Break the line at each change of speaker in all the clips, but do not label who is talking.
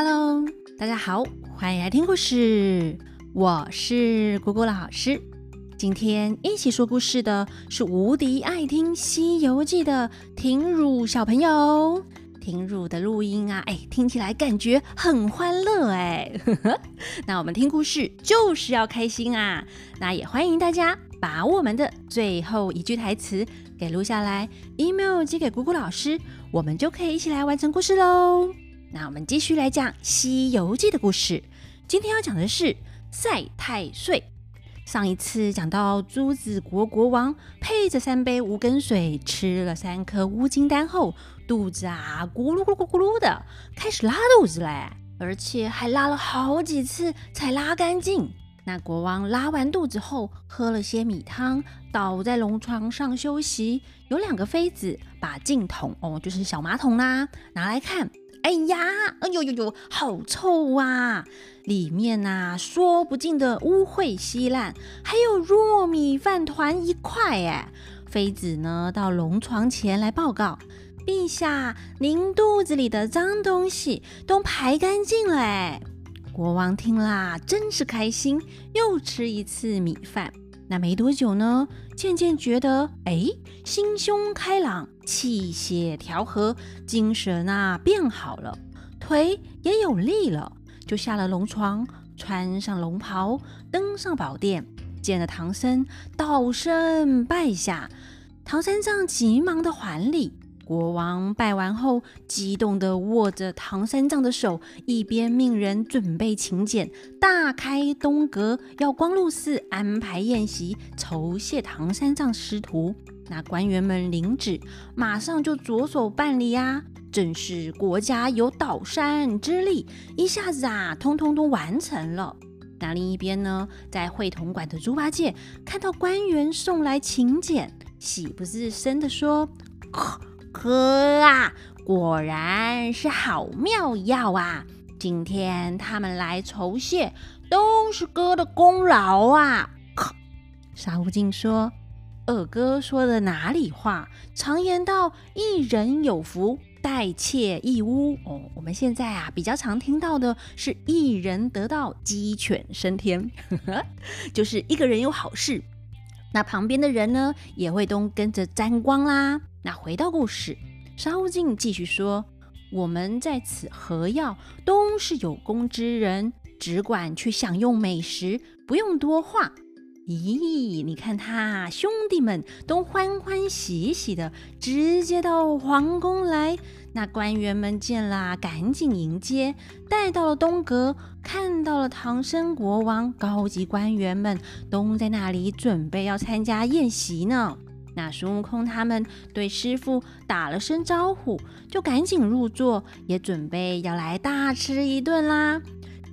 Hello，大家好，欢迎来听故事。我是果果老师。今天一起说故事的是无敌爱听《西游记》的婷汝小朋友。婷汝的录音啊，哎，听起来感觉很欢乐哎。那我们听故事就是要开心啊。那也欢迎大家把我们的最后一句台词给录下来，email 寄给果果老师，我们就可以一起来完成故事喽。那我们继续来讲《西游记》的故事。今天要讲的是赛太岁。上一次讲到朱子国国王配着三杯无根水，吃了三颗乌金丹后，肚子啊咕噜咕噜咕噜的开始拉肚子嘞，而且还拉了好几次才拉干净。那国王拉完肚子后，喝了些米汤，倒在龙床上休息。有两个妃子把净桶哦，就是小马桶啦，拿来看。哎呀，哎呦呦呦，好臭啊！里面呐，说不尽的污秽稀烂，还有糯米饭团一块。哎，妃子呢，到龙床前来报告：陛下，您肚子里的脏东西都排干净了。哎，国王听啦，真是开心，又吃一次米饭。那没多久呢，渐渐觉得，哎，心胸开朗，气血调和，精神啊变好了，腿也有力了，就下了龙床，穿上龙袍，登上宝殿，见了唐僧，道声拜下。唐三藏急忙的还礼。国王拜完后，激动的握着唐三藏的手，一边命人准备请柬，大开东阁，要光禄寺安排宴席，酬谢唐三藏师徒。那官员们领旨，马上就着手办理呀，正是国家有倒山之力，一下子啊，通通都完成了。那另一边呢，在会同馆的猪八戒看到官员送来请柬，喜不自胜地说：“喝啊！果然是好妙药啊！今天他们来酬谢，都是哥的功劳啊！沙悟净说：“二哥说的哪里话？常言道，一人有福，待妾一屋。哦，我们现在啊，比较常听到的是一人得道，鸡犬升天呵呵，就是一个人有好事，那旁边的人呢，也会都跟着沾光啦。”那回到故事，沙悟净继续说：“我们在此何要？都是有功之人，只管去享用美食，不用多话。咦，你看他兄弟们都欢欢喜喜的，直接到皇宫来。那官员们见了，赶紧迎接，带到了东阁，看到了唐僧国王，高级官员们都在那里准备要参加宴席呢。”那孙悟空他们对师傅打了声招呼，就赶紧入座，也准备要来大吃一顿啦。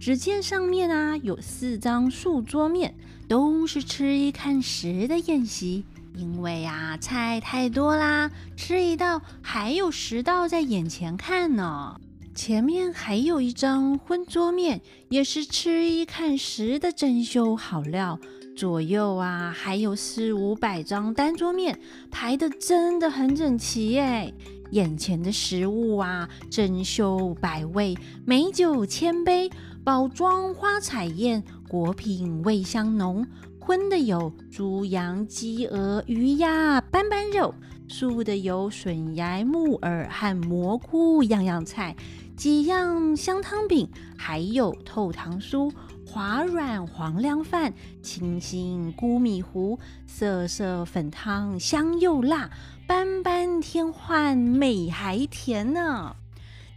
只见上面啊有四张素桌面，都是吃一看十的宴席。因为啊菜太多啦，吃一道还有十道在眼前看呢。前面还有一张荤桌面，也是吃一看十的珍馐好料。左右啊，还有四五百张单桌面，排的真的很整齐哎。眼前的食物啊，珍馐百味，美酒千杯，包装花彩宴，果品味香浓。荤的有猪羊鸡鹅鱼鸭斑斑肉，素的有笋芽木耳和蘑菇样样菜，几样香汤饼，还有透糖酥。滑软黄粱饭，清新菇米糊，色色粉汤，香又辣，斑斑添换，美还甜呢。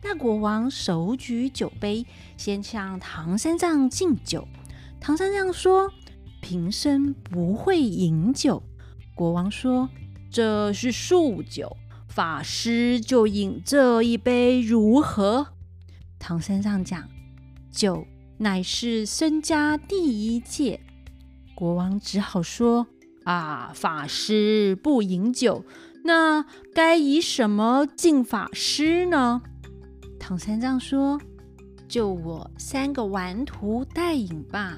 那国王手举酒杯，先向唐三藏敬酒。唐三藏说：“平生不会饮酒。”国王说：“这是素酒，法师就饮这一杯如何？”唐三藏讲：“酒。”乃是身家第一戒，国王只好说：“啊，法师不饮酒，那该以什么敬法师呢？”唐三藏说：“就我三个顽徒带饮吧。”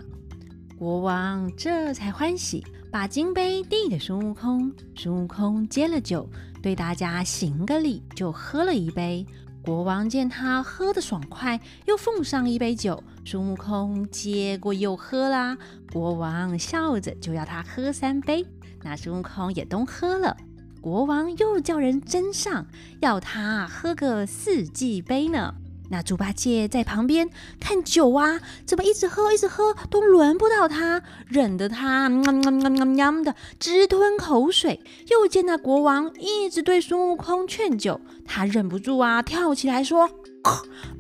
国王这才欢喜，把金杯递给孙悟空。孙悟空接了酒，对大家行个礼，就喝了一杯。国王见他喝得爽快，又奉上一杯酒。孙悟空接过又喝啦。国王笑着就要他喝三杯，那孙悟空也都喝了。国王又叫人斟上，要他喝个四季杯呢。那猪八戒在旁边看酒啊，怎么一直喝一直喝都轮不到他，忍得他喵喵喵喵的直吞口水。又见那国王一直对孙悟空劝酒，他忍不住啊，跳起来说：“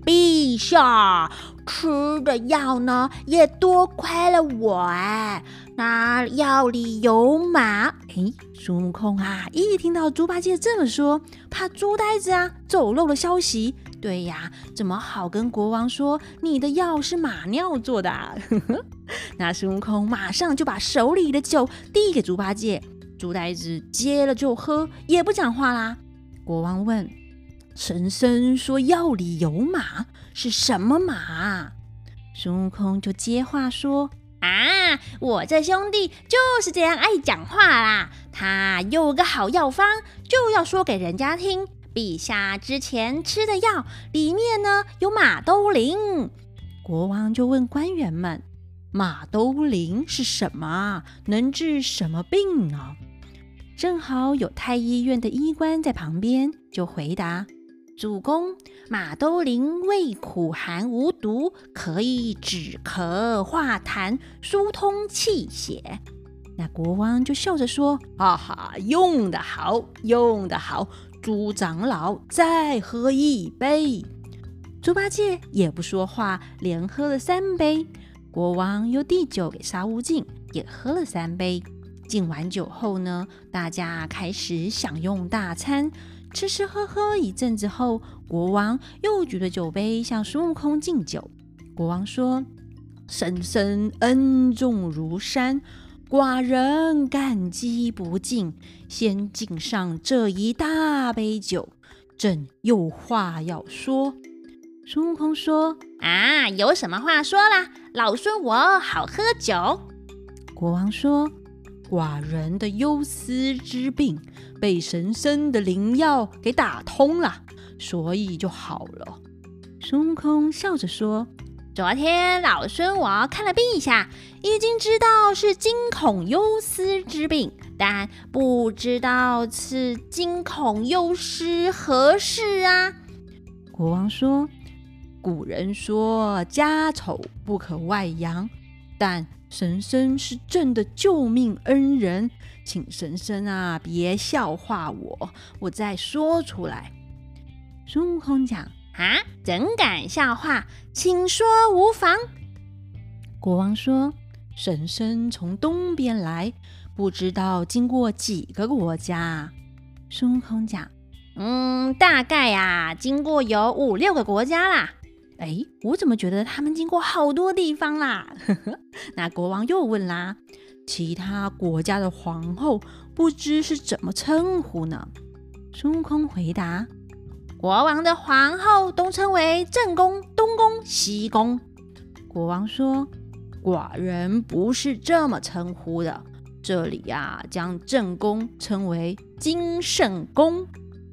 陛下，吃的药呢也多亏了我哎。”那药里有马，哎，孙悟空啊，一听到猪八戒这么说，怕猪呆子啊走漏了消息。对呀，怎么好跟国王说你的药是马尿做的？那孙悟空马上就把手里的酒递给猪八戒，猪呆子接了就喝，也不讲话啦。国王问：“神僧说药里有马，是什么马？”孙悟空就接话说。啊，我这兄弟就是这样爱讲话啦。他有个好药方，就要说给人家听。陛下之前吃的药里面呢有马兜铃。国王就问官员们：“马兜铃是什么？能治什么病呢？”正好有太医院的医官在旁边，就回答。主公，马兜铃味苦寒无毒，可以止咳化痰、疏通气血。那国王就笑着说：“哈哈，用得好，用得好！猪长老，再喝一杯。”猪八戒也不说话，连喝了三杯。国王又递酒给沙悟净，也喝了三杯。敬完酒后呢，大家开始享用大餐。吃吃喝喝一阵子后，国王又举着酒杯向孙悟空敬酒。国王说：“神僧恩重如山，寡人感激不尽。先敬上这一大杯酒，朕有话要说。”孙悟空说：“啊，有什么话说啦？老孙我好喝酒。”国王说。寡人的忧思之病被神僧的灵药给打通了，所以就好了。孙悟空笑着说：“昨天老孙我看了陛下，已经知道是惊恐忧思之病，但不知道是惊恐忧思何事啊？”国王说：“古人说家丑不可外扬，但……”神僧是朕的救命恩人，请神僧啊别笑话我，我再说出来。孙悟空讲啊，怎敢笑话？请说无妨。国王说，婶婶从东边来，不知道经过几个国家。孙悟空讲，嗯，大概呀，经过有五六个国家啦。哎，我怎么觉得他们经过好多地方啦？那国王又问啦：“其他国家的皇后不知是怎么称呼呢？”孙悟空回答：“国王的皇后都称为正宫、东宫、西宫。”国王说：“寡人不是这么称呼的，这里呀，将正宫称为金圣宫，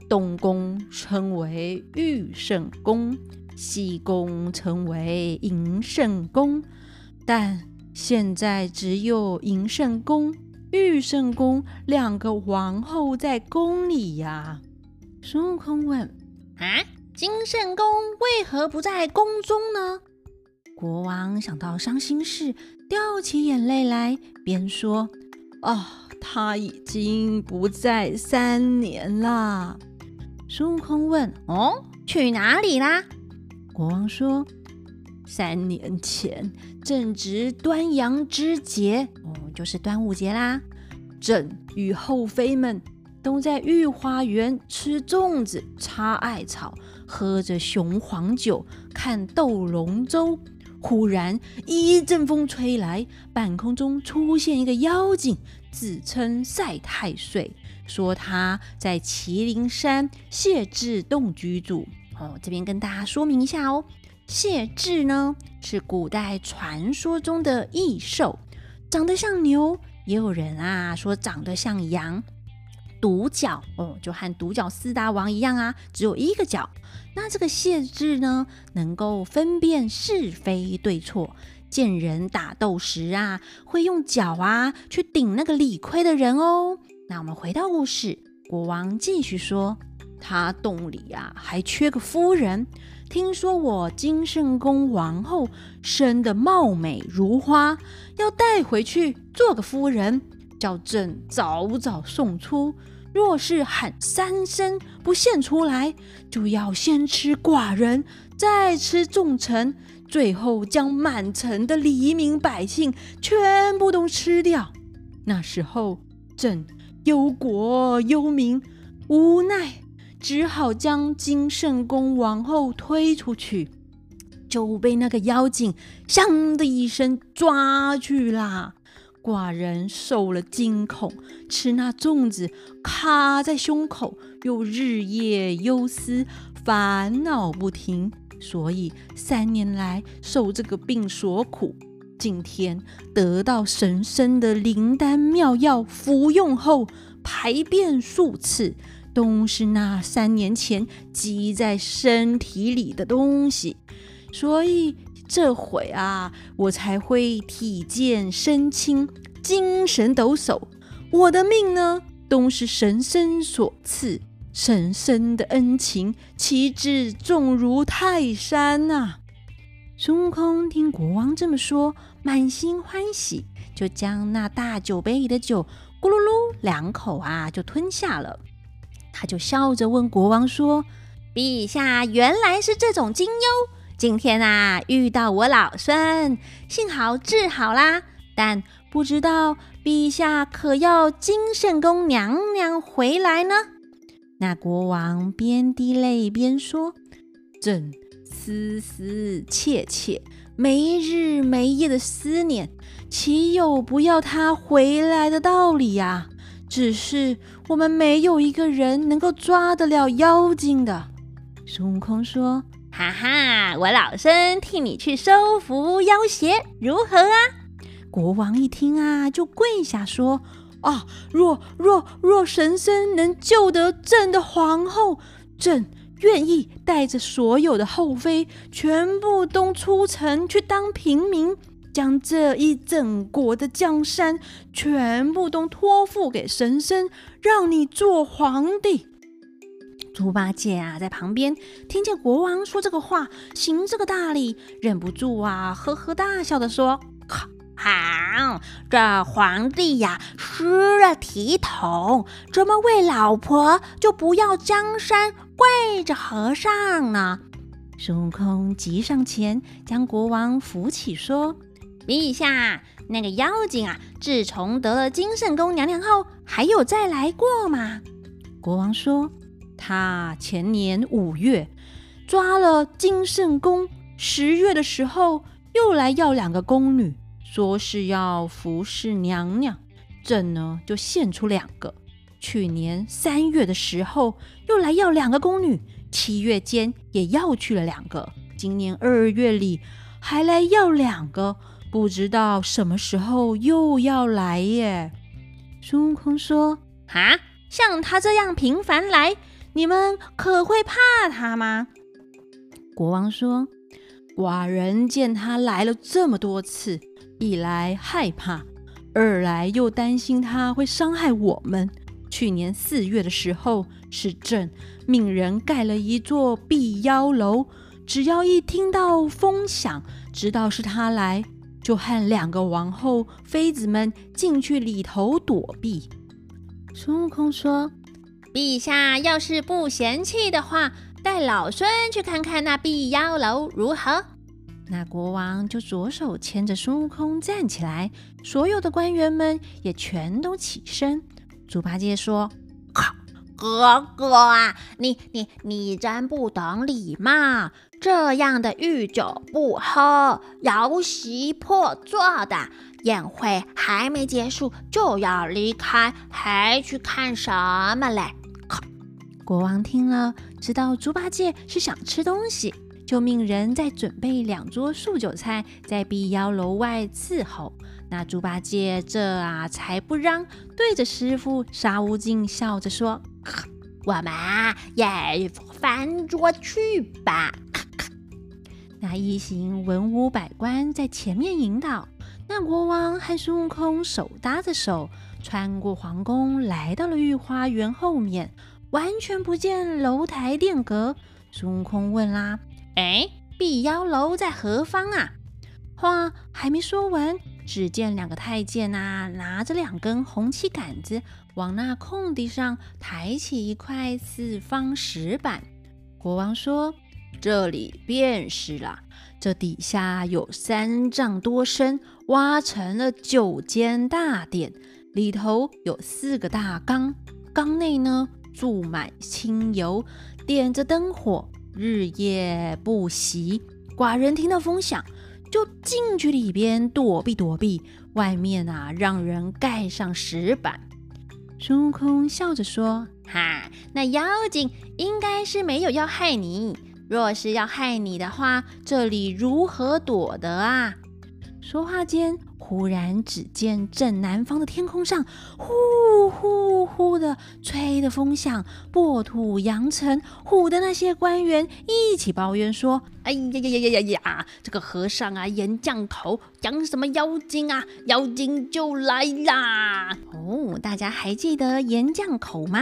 东宫称为玉圣宫。”西宫称为银圣宫，但现在只有银圣宫、玉圣宫两个皇后在宫里呀。孙悟空问：“啊，金圣宫为何不在宫中呢？”国王想到伤心事，掉起眼泪来，边说：“啊，他已经不在三年了。”孙悟空问：“哦，去哪里啦？”国王说：“三年前正值端阳之节，哦，就是端午节啦。朕与后妃们都在御花园吃粽子、插艾草、喝着雄黄酒、看斗龙舟。忽然一阵风吹来，半空中出现一个妖精，自称赛太岁，说他在麒麟山谢志洞居住。”哦，这边跟大家说明一下哦，谢志呢是古代传说中的异兽，长得像牛，也有人啊说长得像羊，独角哦，就和独角四大王一样啊，只有一个角。那这个谢志呢，能够分辨是非对错，见人打斗时啊，会用脚啊去顶那个理亏的人哦。那我们回到故事，国王继续说，他洞里啊还缺个夫人，听说我金圣宫王后生的貌美如花，要带回去做个夫人，叫朕早早送出。若是喊三声不现出来，就要先吃寡人，再吃众臣，最后将满城的黎民百姓全部都吃掉。那时候朕忧国忧民，无奈只好将金圣宫王后推出去，就被那个妖精“响”的一声抓去啦。寡人受了惊恐，吃那粽子卡在胸口，又日夜忧思，烦恼不停，所以三年来受这个病所苦。今天得到神僧的灵丹妙药，服用后排便数次，都是那三年前积在身体里的东西，所以。这会啊，我才会体健身轻，精神抖擞。我的命呢，都是神僧所赐，神僧的恩情，岂止重如泰山呐！孙悟空听国王这么说，满心欢喜，就将那大酒杯里的酒咕噜噜两口啊，就吞下了。他就笑着问国王说：“陛下原来是这种金优。”今天啊，遇到我老孙，幸好治好啦。但不知道陛下可要金圣宫娘娘回来呢？那国王边滴泪边说：“朕思思切切，没日没夜的思念，岂有不要她回来的道理呀？只是我们没有一个人能够抓得了妖精的。”孙悟空说。哈哈，我老身替你去收服妖邪，如何啊？国王一听啊，就跪下说：“啊，若若若神僧能救得朕的皇后，朕愿意带着所有的后妃，全部都出城去当平民，将这一整国的江山全部都托付给神僧，让你做皇帝。”猪八戒啊，在旁边听见国王说这个话，行这个大礼，忍不住啊，呵呵大笑的说：“好，这皇帝呀，失了体统，怎么为老婆就不要江山跪着和尚呢？”孙悟空急上前将国王扶起，说：“陛下，那个妖精啊，自从得了金圣宫娘娘后，还有再来过吗？”国王说。他前年五月抓了金圣宫，十月的时候又来要两个宫女，说是要服侍娘娘。朕呢就献出两个。去年三月的时候又来要两个宫女，七月间也要去了两个。今年二月里还来要两个，不知道什么时候又要来耶。孙悟空说：“啊，像他这样频繁来。”你们可会怕他吗？国王说：“寡人见他来了这么多次，一来害怕，二来又担心他会伤害我们。去年四月的时候，是朕命人盖了一座避妖楼，只要一听到风响，知道是他来，就和两个王后、妃子们进去里头躲避。”孙悟空说。陛下要是不嫌弃的话，带老孙去看看那碧妖楼如何？那国王就左手牵着孙悟空站起来，所有的官员们也全都起身。猪八戒说：“哥哥啊，你你你真不懂礼貌！这样的御酒不喝，摇席破座的。宴会还没结束就要离开，还去看什么嘞？”国王听了，知道猪八戒是想吃东西，就命人再准备两桌素酒菜，在碧瑶楼外伺候。那猪八戒这啊才不让，对着师傅沙悟净笑着说：“
我们也翻桌去吧。”
那一行文武百官在前面引导，那国王和孙悟空手搭着手，穿过皇宫，来到了御花园后面，完全不见楼台殿阁。孙悟空问啦：“哎，碧瑶楼在何方啊？”话还没说完，只见两个太监呐，拿着两根红漆杆子，往那空地上抬起一块四方石板。国王说：“这里便是了。这底下有三丈多深，挖成了九间大殿，里头有四个大缸，缸内呢注满清油，点着灯火，日夜不息。寡人听到风响。”就进去里边躲避躲避，外面啊让人盖上石板。孙悟空笑着说：“
哈，那妖精应该是没有要害你。若是要害你的话，这里如何躲得啊？”
说话间。忽然，只见正南方的天空上，呼呼呼的吹的风响，破土扬尘，唬的那些官员一起抱怨说：“
哎呀呀呀呀呀呀！这个和尚啊，岩降头讲什么妖精啊？妖精就来啦！”
哦，大家还记得岩降口吗？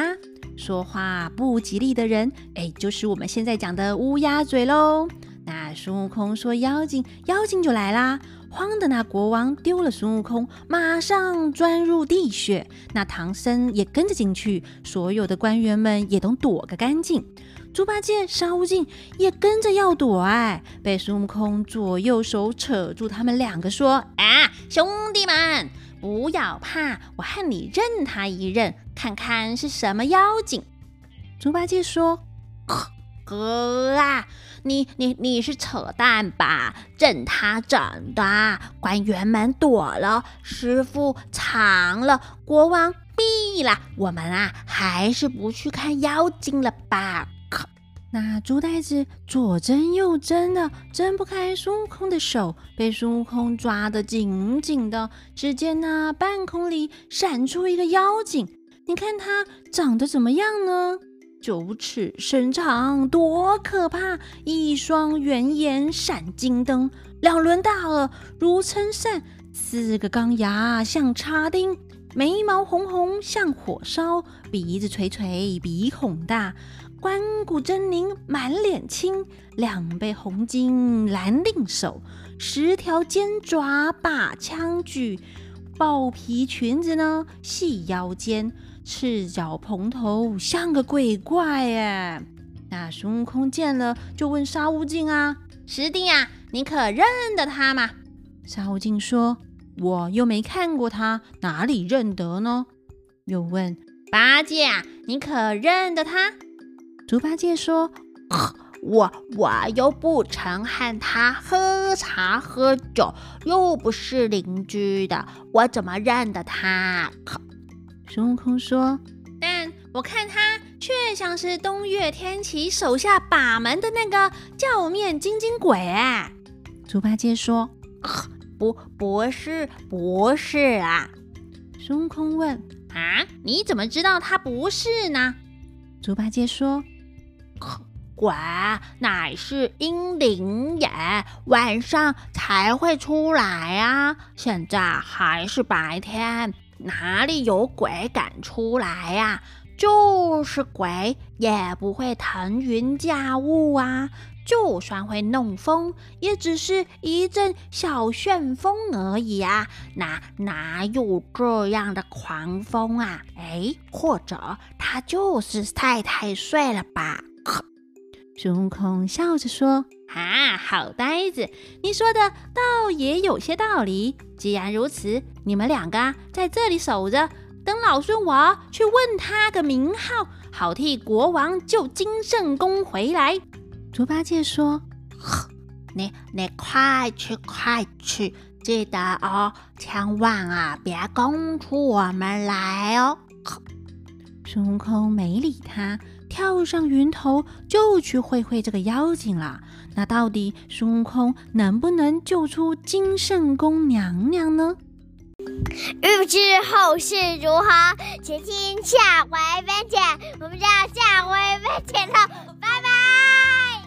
说话不吉利的人，哎，就是我们现在讲的乌鸦嘴喽。那孙悟空说妖精，妖精就来啦。慌的那国王丢了孙悟空，马上钻入地穴。那唐僧也跟着进去，所有的官员们也都躲个干净。猪八戒、沙悟净也跟着要躲，哎，被孙悟空左右手扯住，他们两个说：“
啊，兄弟们，不要怕，我和你认他一认，看看是什么妖精。”
猪八戒说：“呵
哥啊！”你你你是扯淡吧？认他整的，官员们躲了，师傅藏了，国王毙了，我们啊，还是不去看妖精了吧？
那猪呆子左挣右挣的，挣不开孙悟空的手，被孙悟空抓得紧紧的。只见那半空里闪出一个妖精，你看他长得怎么样呢？九尺身长，多可怕！一双圆眼闪金灯，两轮大耳如撑扇，四个钢牙像插钉，眉毛红红像火烧，鼻子垂垂鼻孔大，关骨狰狞满脸青，两背红巾蓝令手，十条尖爪把枪举，豹皮裙子呢系腰间。赤脚蓬头，像个鬼怪哎！那孙悟空见了，就问沙悟净啊：“
师弟啊，你可认得他吗？”
沙悟净说：“我又没看过他，哪里认得呢？”又问
八戒啊：“你可认得他？”
猪八戒说：“
我我又不曾和他喝茶喝酒，又不是邻居的，我怎么认得他？”
孙悟空说：“
但我看他却像是东岳天齐手下把门的那个教面金睛鬼。”哎，
猪八戒说：“
不，不是，不是啊。”
孙悟空问：“
啊，你怎么知道他不是呢？”
猪八戒说：“
鬼乃是阴灵也，晚上才会出来啊。现在还是白天。”哪里有鬼敢出来呀？就是鬼也不会腾云驾雾啊！就算会弄风，也只是一阵小旋风而已啊！哪哪有这样的狂风啊？哎，或者他就是太太睡了吧？
孙悟空笑着说：“
啊，好呆子，你说的倒也有些道理。既然如此，你们两个在这里守着，等老孙我去问他个名号，好替国王救金圣公回来。”
猪八戒说：“
你你快去快去，记得哦，千万啊别供出我们来哦。”
孙悟空没理他。跳上云头就去会会这个妖精了。那到底孙悟空能不能救出金圣宫娘娘呢？
欲知后事如何，且听下回分解。我们就要下回分解了。拜拜